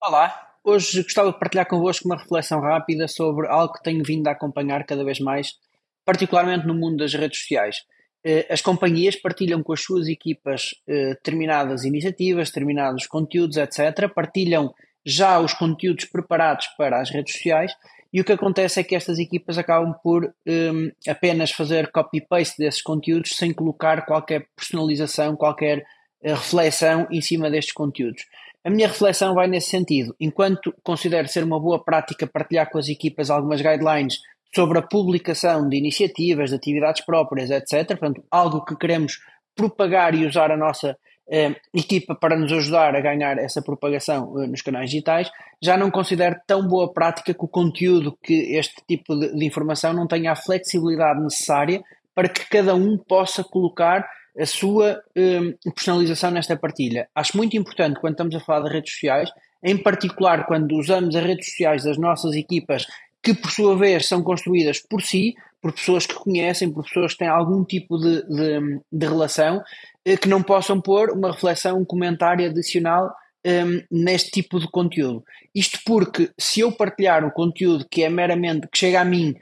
Olá, hoje gostava de partilhar convosco uma reflexão rápida sobre algo que tenho vindo a acompanhar cada vez mais, particularmente no mundo das redes sociais. Eh, as companhias partilham com as suas equipas eh, determinadas iniciativas, determinados conteúdos, etc. Partilham já os conteúdos preparados para as redes sociais e o que acontece é que estas equipas acabam por um, ehm, apenas fazer copy-paste desses conteúdos sem colocar qualquer personalização, qualquer uh, reflexão em cima destes conteúdos. A minha reflexão vai nesse sentido. Enquanto considero ser uma boa prática partilhar com as equipas algumas guidelines sobre a publicação de iniciativas, de atividades próprias, etc., portanto, algo que queremos propagar e usar a nossa eh, equipa para nos ajudar a ganhar essa propagação eh, nos canais digitais, já não considero tão boa prática que o conteúdo, que este tipo de, de informação não tenha a flexibilidade necessária para que cada um possa colocar a sua um, personalização nesta partilha. Acho muito importante quando estamos a falar de redes sociais, em particular quando usamos as redes sociais das nossas equipas, que por sua vez são construídas por si, por pessoas que conhecem, por pessoas que têm algum tipo de, de, de relação, eh, que não possam pôr uma reflexão, um comentário adicional um, neste tipo de conteúdo. Isto porque se eu partilhar um conteúdo que é meramente, que chega a mim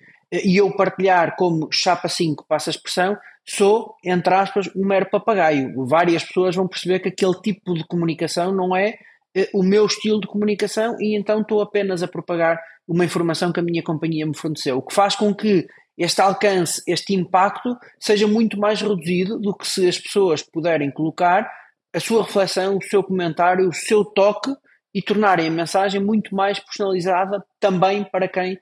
e eu partilhar como chapa 5, passa a expressão, sou, entre aspas, um mero papagaio. Várias pessoas vão perceber que aquele tipo de comunicação não é eh, o meu estilo de comunicação e então estou apenas a propagar uma informação que a minha companhia me forneceu, o que faz com que este alcance, este impacto seja muito mais reduzido do que se as pessoas puderem colocar a sua reflexão, o seu comentário, o seu toque e tornarem a mensagem muito mais personalizada também para quem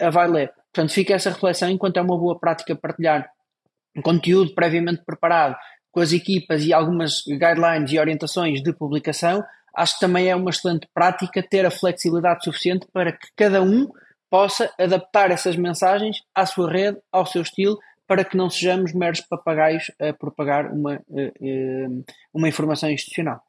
a vai ler. Portanto, fica essa reflexão enquanto é uma boa prática partilhar conteúdo previamente preparado com as equipas e algumas guidelines e orientações de publicação, acho que também é uma excelente prática ter a flexibilidade suficiente para que cada um possa adaptar essas mensagens à sua rede, ao seu estilo, para que não sejamos meros papagaios a propagar uma, eh, eh, uma informação institucional.